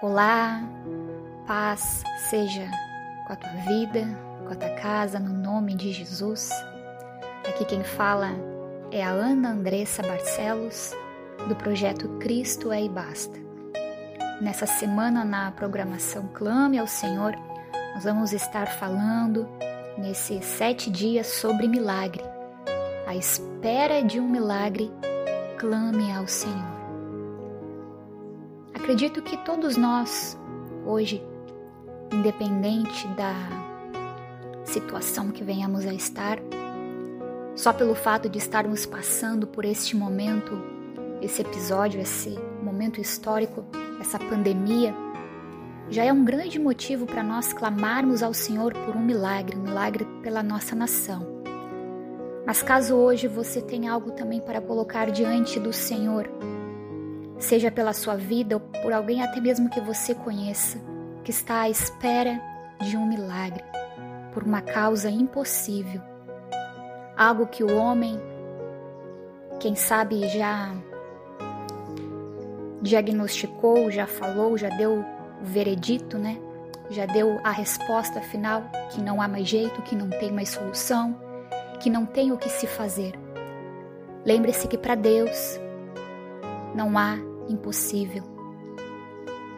Olá, paz seja com a tua vida, com a tua casa, no nome de Jesus. Aqui quem fala é a Ana Andressa Barcelos, do projeto Cristo é e Basta. Nessa semana, na programação Clame ao Senhor, nós vamos estar falando nesses sete dias sobre milagre. A espera de um milagre, clame ao Senhor. Acredito que todos nós, hoje, independente da situação que venhamos a estar, só pelo fato de estarmos passando por este momento, esse episódio, esse momento histórico, essa pandemia, já é um grande motivo para nós clamarmos ao Senhor por um milagre, um milagre pela nossa nação. Mas caso hoje você tenha algo também para colocar diante do Senhor, seja pela sua vida ou por alguém até mesmo que você conheça, que está à espera de um milagre, por uma causa impossível. Algo que o homem, quem sabe, já diagnosticou, já falou, já deu o veredito, né? Já deu a resposta final que não há mais jeito, que não tem mais solução, que não tem o que se fazer. Lembre-se que para Deus não há impossível.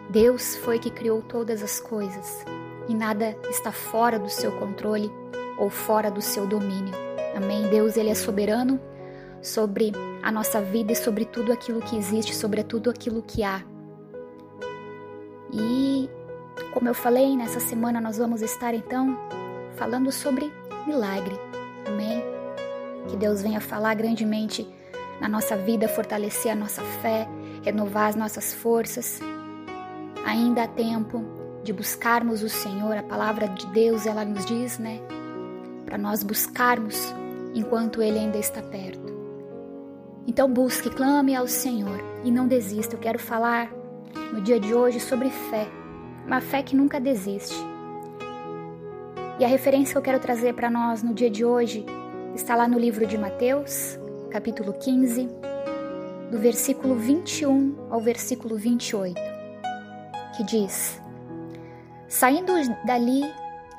Deus foi que criou todas as coisas e nada está fora do seu controle ou fora do seu domínio. Amém? Deus ele é soberano sobre a nossa vida e sobre tudo aquilo que existe, sobre tudo aquilo que há. E como eu falei, nessa semana nós vamos estar então falando sobre milagre. Amém? Que Deus venha falar grandemente na nossa vida, fortalecer a nossa fé, renovar as nossas forças. Ainda há tempo de buscarmos o Senhor, a palavra de Deus, ela nos diz, né? Para nós buscarmos enquanto Ele ainda está perto. Então busque, clame ao Senhor e não desista. Eu quero falar no dia de hoje sobre fé, uma fé que nunca desiste. E a referência que eu quero trazer para nós no dia de hoje está lá no livro de Mateus, capítulo 15, do versículo 21 ao versículo 28, que diz: Saindo dali,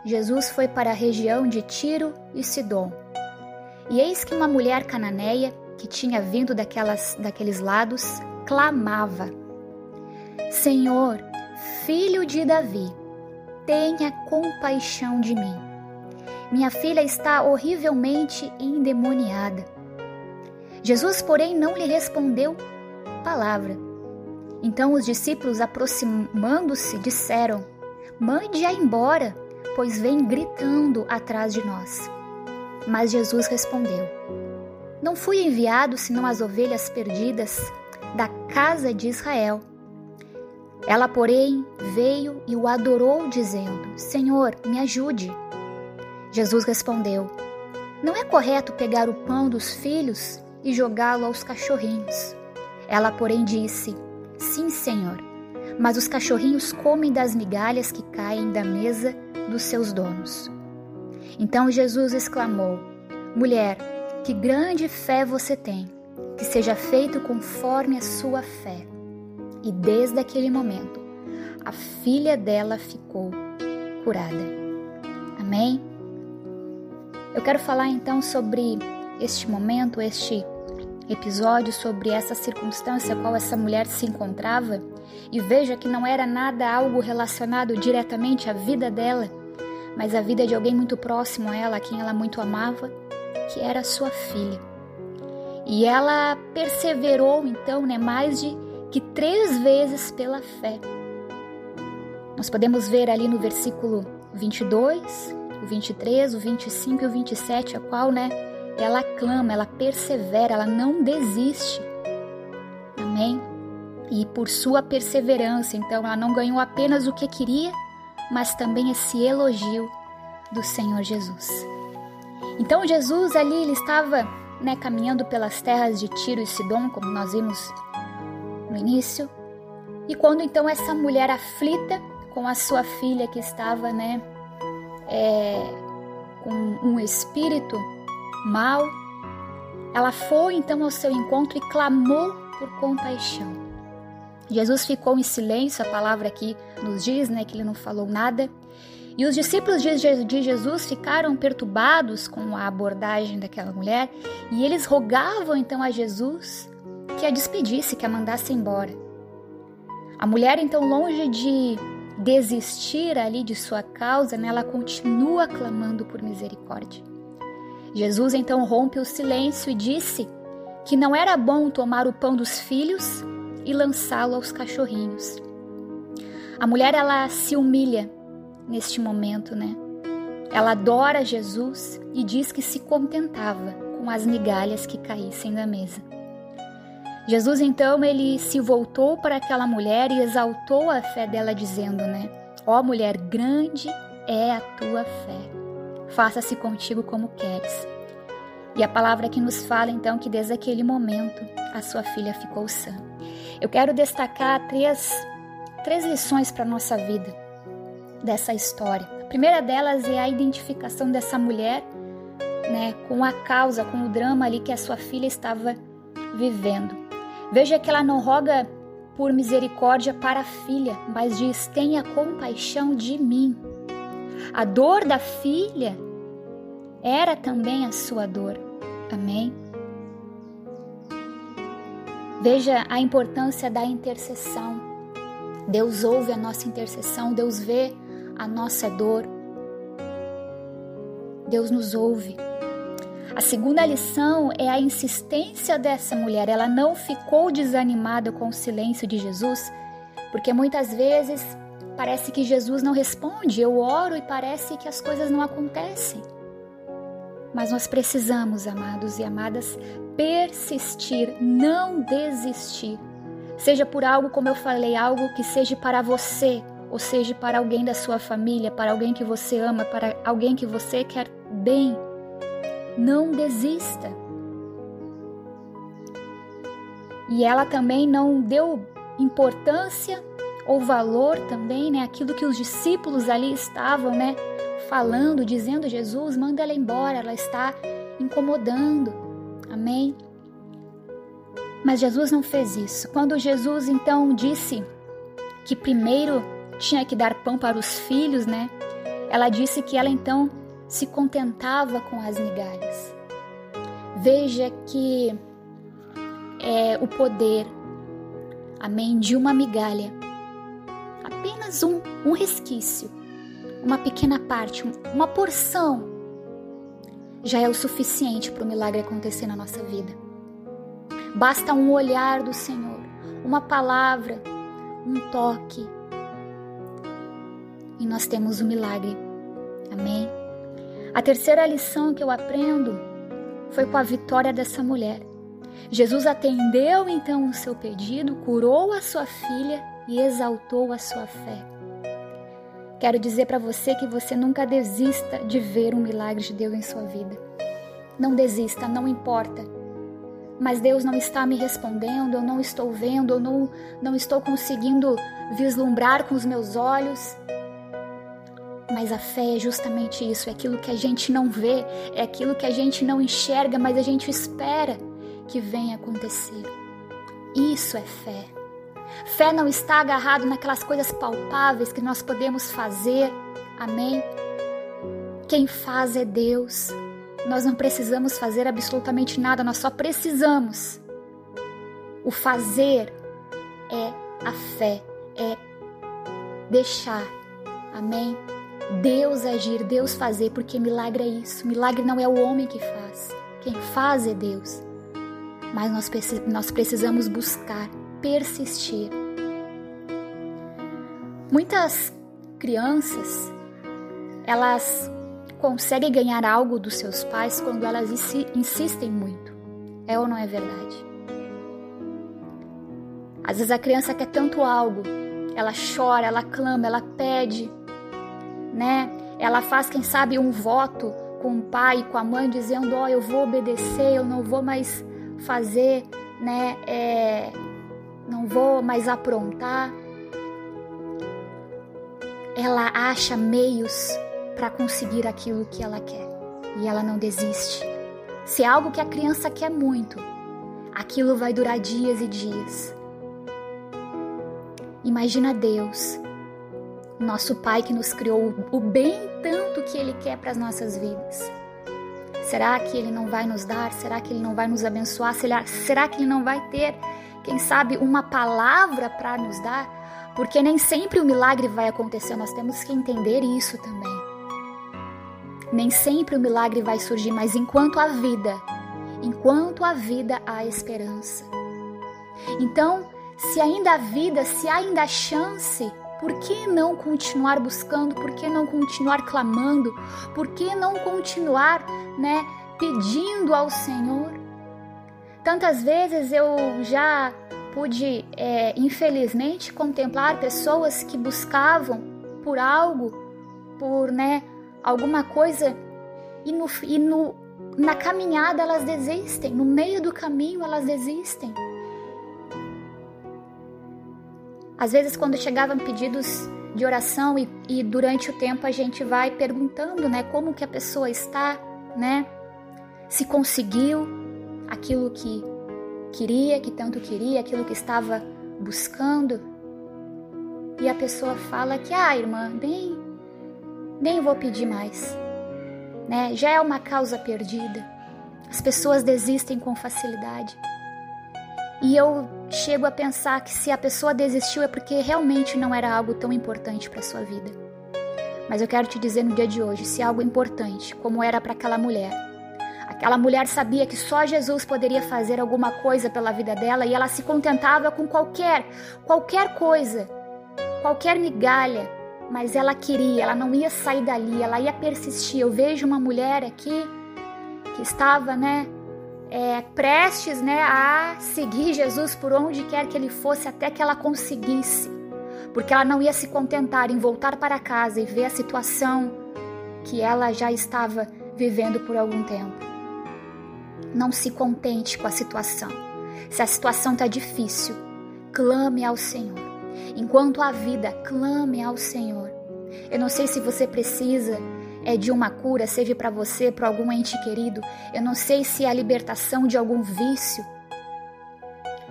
Jesus foi para a região de Tiro e Sidom. E eis que uma mulher cananeia, que tinha vindo daquelas, daqueles lados, clamava: Senhor, filho de Davi, tenha compaixão de mim. Minha filha está horrivelmente endemoniada. Jesus, porém, não lhe respondeu palavra. Então os discípulos, aproximando-se, disseram: Mande-a embora, pois vem gritando atrás de nós. Mas Jesus respondeu: Não fui enviado senão as ovelhas perdidas da casa de Israel. Ela, porém, veio e o adorou, dizendo: Senhor, me ajude. Jesus respondeu: Não é correto pegar o pão dos filhos e jogá-lo aos cachorrinhos. Ela, porém, disse: Sim, Senhor, mas os cachorrinhos comem das migalhas que caem da mesa dos seus donos. Então Jesus exclamou: Mulher, que grande fé você tem, que seja feito conforme a sua fé. E desde aquele momento, a filha dela ficou curada. Amém? Eu quero falar então sobre este momento, este episódio sobre essa circunstância qual essa mulher se encontrava e veja que não era nada algo relacionado diretamente à vida dela, mas à vida de alguém muito próximo a ela, a quem ela muito amava, que era sua filha. E ela perseverou então, né, mais de que três vezes pela fé. Nós podemos ver ali no versículo 22, o 23, o 25 e o 27, a qual, né, ela clama, ela persevera, ela não desiste. Amém? E por sua perseverança, então, ela não ganhou apenas o que queria, mas também esse elogio do Senhor Jesus. Então, Jesus ali, ele estava né, caminhando pelas terras de Tiro e Sidom, como nós vimos no início. E quando então essa mulher aflita com a sua filha que estava, né, é, com um espírito mal, ela foi então ao seu encontro e clamou por compaixão. Jesus ficou em silêncio, a palavra aqui nos diz, né, que ele não falou nada. E os discípulos de Jesus ficaram perturbados com a abordagem daquela mulher e eles rogavam então a Jesus que a despedisse, que a mandasse embora. A mulher, então, longe de desistir ali de sua causa, né, ela continua clamando por misericórdia. Jesus então rompe o silêncio e disse que não era bom tomar o pão dos filhos e lançá-lo aos cachorrinhos. A mulher ela se humilha neste momento, né? Ela adora Jesus e diz que se contentava com as migalhas que caíssem da mesa. Jesus então ele se voltou para aquela mulher e exaltou a fé dela dizendo, né? Ó oh, mulher, grande é a tua fé. Faça-se contigo como queres. E a palavra que nos fala então que desde aquele momento a sua filha ficou sã. Eu quero destacar três, três lições para a nossa vida dessa história. A primeira delas é a identificação dessa mulher né, com a causa, com o drama ali que a sua filha estava vivendo. Veja que ela não roga por misericórdia para a filha, mas diz: tenha compaixão de mim. A dor da filha era também a sua dor. Amém? Veja a importância da intercessão. Deus ouve a nossa intercessão, Deus vê a nossa dor. Deus nos ouve. A segunda lição é a insistência dessa mulher. Ela não ficou desanimada com o silêncio de Jesus, porque muitas vezes parece que Jesus não responde. Eu oro e parece que as coisas não acontecem. Mas nós precisamos, amados e amadas, persistir, não desistir. Seja por algo, como eu falei, algo que seja para você, ou seja para alguém da sua família, para alguém que você ama, para alguém que você quer bem. Não desista. E ela também não deu importância ou valor também, né, aquilo que os discípulos ali estavam, né, falando, dizendo: Jesus, manda ela embora, ela está incomodando. Amém? Mas Jesus não fez isso. Quando Jesus então disse que primeiro tinha que dar pão para os filhos, né? Ela disse que ela então se contentava com as migalhas. Veja que é o poder, amém, de uma migalha, apenas um, um resquício uma pequena parte, uma porção, já é o suficiente para o milagre acontecer na nossa vida. Basta um olhar do Senhor, uma palavra, um toque, e nós temos o milagre. Amém? A terceira lição que eu aprendo foi com a vitória dessa mulher. Jesus atendeu então o seu pedido, curou a sua filha e exaltou a sua fé. Quero dizer para você que você nunca desista de ver um milagre de Deus em sua vida. Não desista, não importa. Mas Deus não está me respondendo, eu não estou vendo, eu não, não estou conseguindo vislumbrar com os meus olhos. Mas a fé é justamente isso, é aquilo que a gente não vê, é aquilo que a gente não enxerga, mas a gente espera que venha acontecer. Isso é fé. Fé não está agarrado naquelas coisas palpáveis que nós podemos fazer. Amém? Quem faz é Deus. Nós não precisamos fazer absolutamente nada, nós só precisamos. O fazer é a fé, é deixar. Amém? Deus agir, Deus fazer, porque milagre é isso. Milagre não é o homem que faz. Quem faz é Deus. Mas nós, nós precisamos buscar persistir. Muitas crianças, elas conseguem ganhar algo dos seus pais quando elas insistem muito. É ou não é verdade? Às vezes a criança quer tanto algo, ela chora, ela clama, ela pede, né? Ela faz, quem sabe, um voto com o pai com a mãe, dizendo: Ó, oh, eu vou obedecer, eu não vou mais fazer, né? É, não vou mais aprontar. Ela acha meios para conseguir aquilo que ela quer e ela não desiste. Se é algo que a criança quer muito, aquilo vai durar dias e dias. Imagina Deus, nosso Pai que nos criou, o bem tanto que Ele quer para as nossas vidas. Será que Ele não vai nos dar? Será que Ele não vai nos abençoar? Será que Ele não vai ter, quem sabe, uma palavra para nos dar? Porque nem sempre o milagre vai acontecer, nós temos que entender isso também. Nem sempre o milagre vai surgir, mas enquanto há vida, enquanto há vida, há esperança. Então, se ainda há vida, se há ainda chance, por que não continuar buscando? Por que não continuar clamando? Por que não continuar, né, pedindo ao Senhor? Tantas vezes eu já pude, é, infelizmente, contemplar pessoas que buscavam por algo, por, né, alguma coisa e no, e no na caminhada elas desistem, no meio do caminho elas desistem. Às vezes, quando chegavam pedidos de oração e, e, durante o tempo a gente vai perguntando, né, como que a pessoa está, né, se conseguiu aquilo que queria, que tanto queria, aquilo que estava buscando. E a pessoa fala que, ah, irmã, nem, nem vou pedir mais, né, já é uma causa perdida. As pessoas desistem com facilidade. E eu chego a pensar que se a pessoa desistiu é porque realmente não era algo tão importante para sua vida. Mas eu quero te dizer no dia de hoje, se algo importante, como era para aquela mulher. Aquela mulher sabia que só Jesus poderia fazer alguma coisa pela vida dela e ela se contentava com qualquer, qualquer coisa, qualquer migalha, mas ela queria, ela não ia sair dali, ela ia persistir. Eu vejo uma mulher aqui que estava, né, é, prestes né, a seguir Jesus por onde quer que ele fosse, até que ela conseguisse. Porque ela não ia se contentar em voltar para casa e ver a situação que ela já estava vivendo por algum tempo. Não se contente com a situação. Se a situação está difícil, clame ao Senhor. Enquanto há vida, clame ao Senhor. Eu não sei se você precisa é de uma cura, seja para você, para algum ente querido. Eu não sei se é a libertação de algum vício.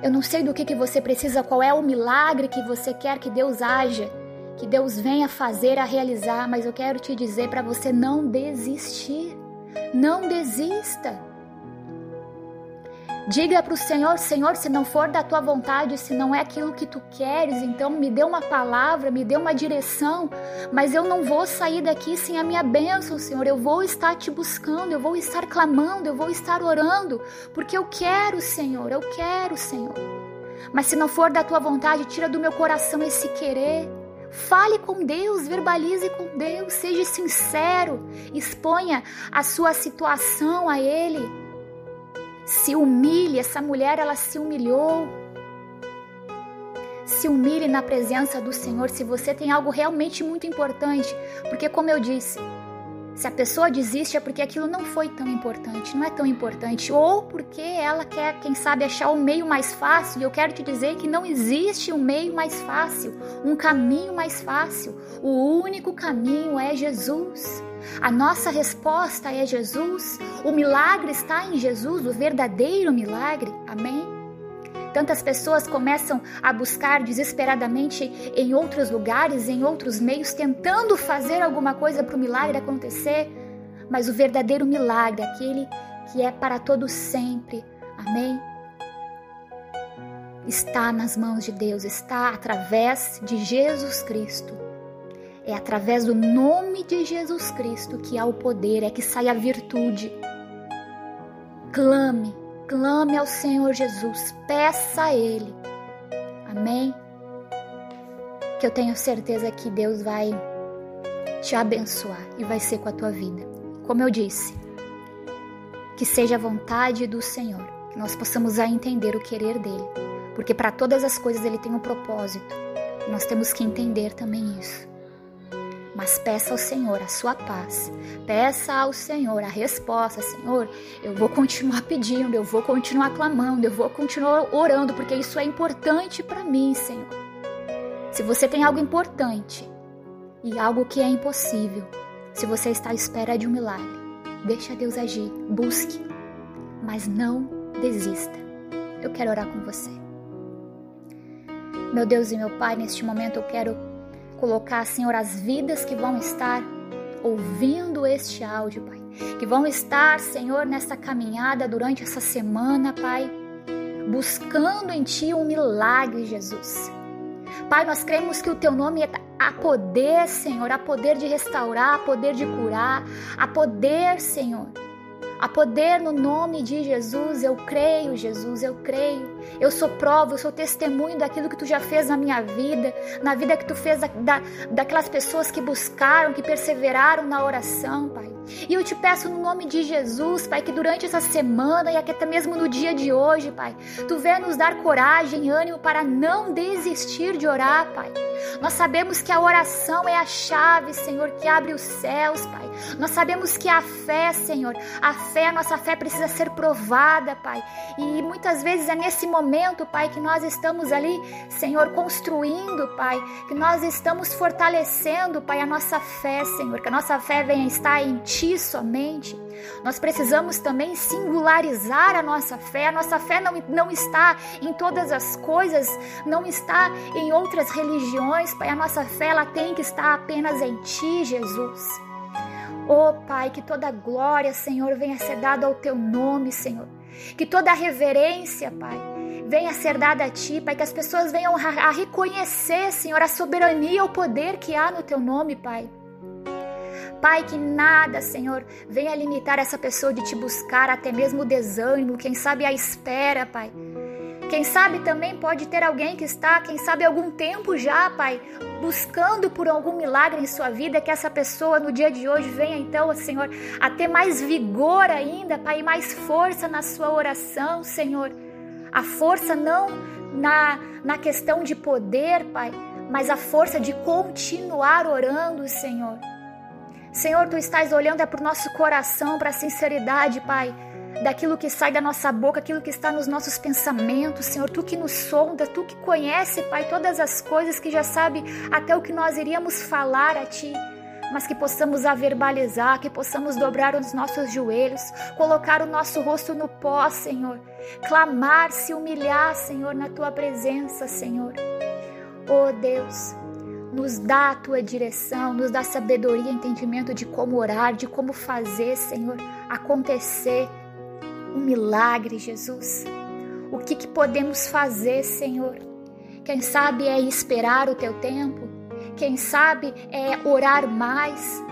Eu não sei do que, que você precisa, qual é o milagre que você quer que Deus haja, que Deus venha fazer, a realizar, mas eu quero te dizer para você não desistir. Não desista. Diga para o Senhor: Senhor, se não for da tua vontade, se não é aquilo que tu queres, então me dê uma palavra, me dê uma direção, mas eu não vou sair daqui sem a minha bênção, Senhor. Eu vou estar te buscando, eu vou estar clamando, eu vou estar orando, porque eu quero, Senhor, eu quero, Senhor. Mas se não for da tua vontade, tira do meu coração esse querer. Fale com Deus, verbalize com Deus, seja sincero, exponha a sua situação a Ele se humilhe, essa mulher ela se humilhou. Se humilhe na presença do Senhor se você tem algo realmente muito importante, porque como eu disse, se a pessoa desiste é porque aquilo não foi tão importante, não é tão importante, ou porque ela quer, quem sabe, achar o meio mais fácil. E eu quero te dizer que não existe um meio mais fácil, um caminho mais fácil. O único caminho é Jesus. A nossa resposta é Jesus. O milagre está em Jesus, o verdadeiro milagre. Amém? Tantas pessoas começam a buscar desesperadamente em outros lugares, em outros meios, tentando fazer alguma coisa para o milagre acontecer, mas o verdadeiro milagre, aquele que é para todos sempre, amém? Está nas mãos de Deus, está através de Jesus Cristo. É através do nome de Jesus Cristo que há o poder, é que sai a virtude. Clame, clame ao Senhor Jesus, peça a Ele. Amém? Que eu tenho certeza que Deus vai te abençoar e vai ser com a tua vida. Como eu disse, que seja a vontade do Senhor, que nós possamos a entender o querer dele, porque para todas as coisas ele tem um propósito. Nós temos que entender também isso mas peça ao Senhor a sua paz. Peça ao Senhor a resposta. Senhor, eu vou continuar pedindo, eu vou continuar clamando, eu vou continuar orando, porque isso é importante para mim, Senhor. Se você tem algo importante e algo que é impossível, se você está à espera de um milagre, deixa Deus agir, busque, mas não desista. Eu quero orar com você. Meu Deus e meu Pai, neste momento eu quero colocar, Senhor, as vidas que vão estar ouvindo este áudio, Pai. Que vão estar, Senhor, nessa caminhada durante essa semana, Pai, buscando em Ti um milagre, Jesus. Pai, nós cremos que o Teu nome é a poder, Senhor, a poder de restaurar, a poder de curar, a poder, Senhor Há poder no nome de Jesus. Eu creio, Jesus, eu creio. Eu sou prova, eu sou testemunho daquilo que tu já fez na minha vida, na vida que tu fez da, da, daquelas pessoas que buscaram, que perseveraram na oração, Pai. E eu te peço no nome de Jesus, Pai, que durante essa semana e até mesmo no dia de hoje, Pai, tu venha nos dar coragem, ânimo para não desistir de orar, Pai. Nós sabemos que a oração é a chave, Senhor, que abre os céus, Pai. Nós sabemos que a fé, Senhor, a fé, a nossa fé precisa ser provada, Pai. E muitas vezes é nesse momento, Pai, que nós estamos ali, Senhor, construindo, Pai, que nós estamos fortalecendo, Pai, a nossa fé, Senhor, que a nossa fé venha estar em Ti somente. Nós precisamos também singularizar a nossa fé. A nossa fé não, não está em todas as coisas, não está em outras religiões, Pai. A nossa fé ela tem que estar apenas em Ti, Jesus. Oh, Pai, que toda glória, Senhor, venha ser dada ao Teu nome, Senhor. Que toda reverência, Pai, venha ser dada a Ti, Pai. Que as pessoas venham a reconhecer, Senhor, a soberania, o poder que há no Teu nome, Pai. Pai, que nada, Senhor, venha limitar essa pessoa de te buscar, até mesmo o desânimo, quem sabe a espera, Pai. Quem sabe também pode ter alguém que está, quem sabe, algum tempo já, Pai, buscando por algum milagre em sua vida, que essa pessoa no dia de hoje venha então, Senhor, a ter mais vigor ainda, Pai, mais força na sua oração, Senhor. A força não na, na questão de poder, Pai, mas a força de continuar orando, Senhor. Senhor, tu estás olhando é para o nosso coração, para a sinceridade, Pai, daquilo que sai da nossa boca, aquilo que está nos nossos pensamentos, Senhor, tu que nos sonda, tu que conhece, Pai, todas as coisas que já sabe até o que nós iríamos falar a Ti mas que possamos a verbalizar, que possamos dobrar os nossos joelhos, colocar o nosso rosto no pó, Senhor, clamar, se humilhar, Senhor, na tua presença, Senhor. Oh Deus, nos dá a tua direção, nos dá sabedoria, entendimento de como orar, de como fazer, Senhor, acontecer um milagre, Jesus. O que, que podemos fazer, Senhor? Quem sabe é esperar o teu tempo, quem sabe é orar mais.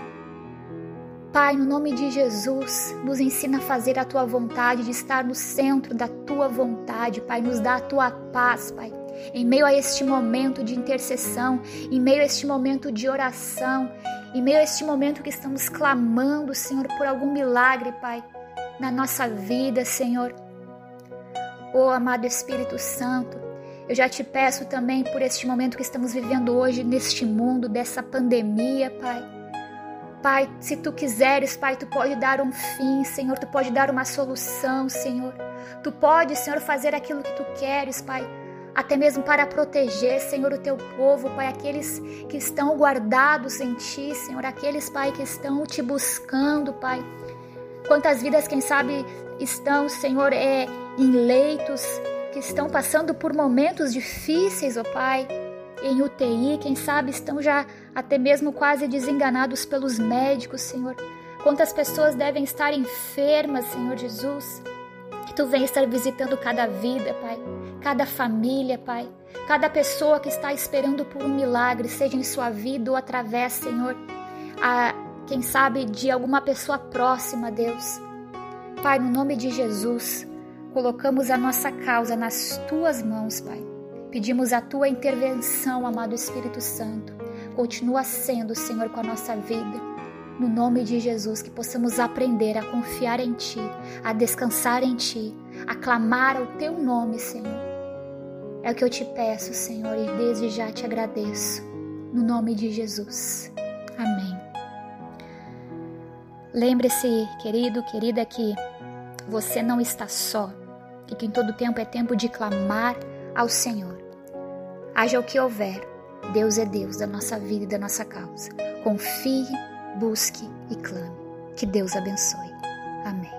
Pai, no nome de Jesus, nos ensina a fazer a tua vontade, de estar no centro da tua vontade, Pai, nos dá a tua paz, Pai em meio a este momento de intercessão, em meio a este momento de oração, em meio a este momento que estamos clamando, Senhor, por algum milagre, Pai, na nossa vida, Senhor. Oh, amado Espírito Santo, eu já te peço também por este momento que estamos vivendo hoje neste mundo, dessa pandemia, Pai. Pai, se tu quiseres, Pai, tu pode dar um fim, Senhor, tu pode dar uma solução, Senhor. Tu pode, Senhor, fazer aquilo que tu queres, Pai até mesmo para proteger, Senhor, o teu povo, Pai, aqueles que estão guardados em Ti, Senhor, aqueles, Pai, que estão te buscando, Pai. Quantas vidas, quem sabe, estão, Senhor, é, em leitos, que estão passando por momentos difíceis, ó Pai, em UTI, quem sabe estão já até mesmo quase desenganados pelos médicos, Senhor. Quantas pessoas devem estar enfermas, Senhor Jesus. Que tu venha estar visitando cada vida, Pai, cada família, Pai, cada pessoa que está esperando por um milagre, seja em sua vida ou através, Senhor, a, quem sabe de alguma pessoa próxima, Deus. Pai, no nome de Jesus, colocamos a nossa causa nas tuas mãos, Pai. Pedimos a tua intervenção, amado Espírito Santo. Continua sendo, Senhor, com a nossa vida no nome de Jesus, que possamos aprender a confiar em Ti, a descansar em Ti, a clamar o Teu nome, Senhor. É o que eu te peço, Senhor, e desde já te agradeço. No nome de Jesus. Amém. Lembre-se, querido, querida, que você não está só e que em todo tempo é tempo de clamar ao Senhor. Haja o que houver, Deus é Deus da nossa vida e da nossa causa. Confie busque e clame. Que Deus abençoe. Amém.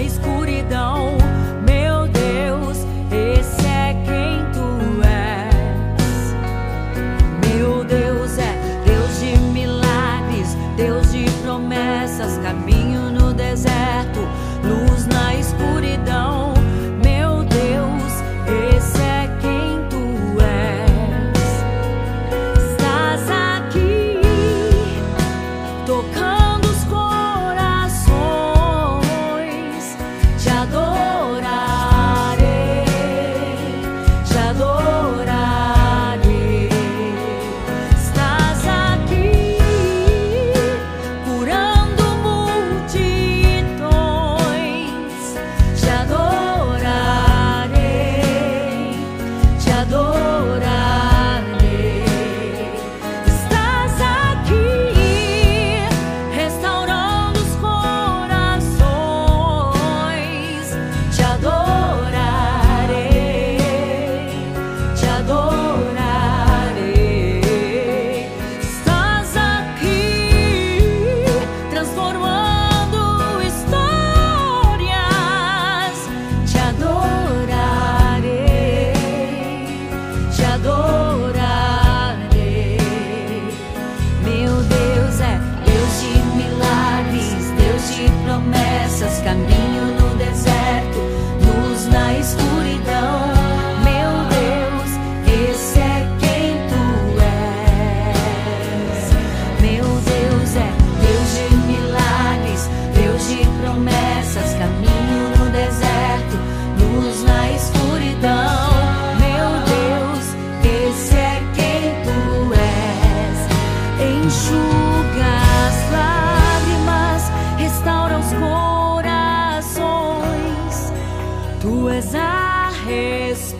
luz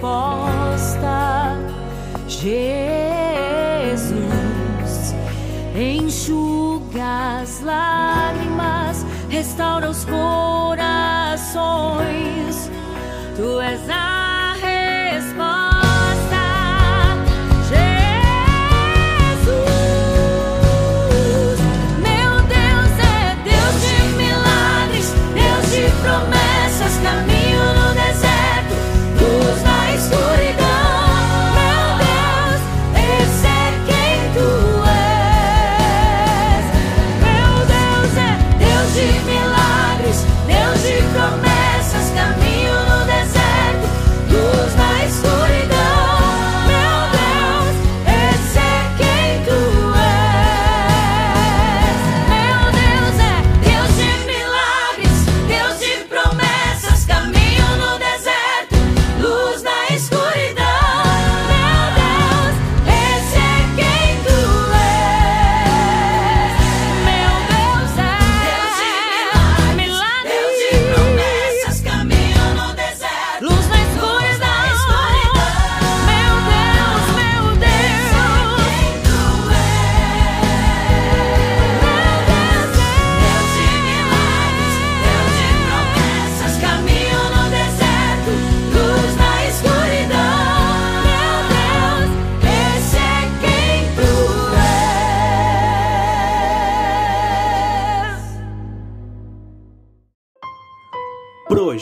resposta. Jesus.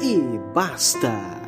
e basta.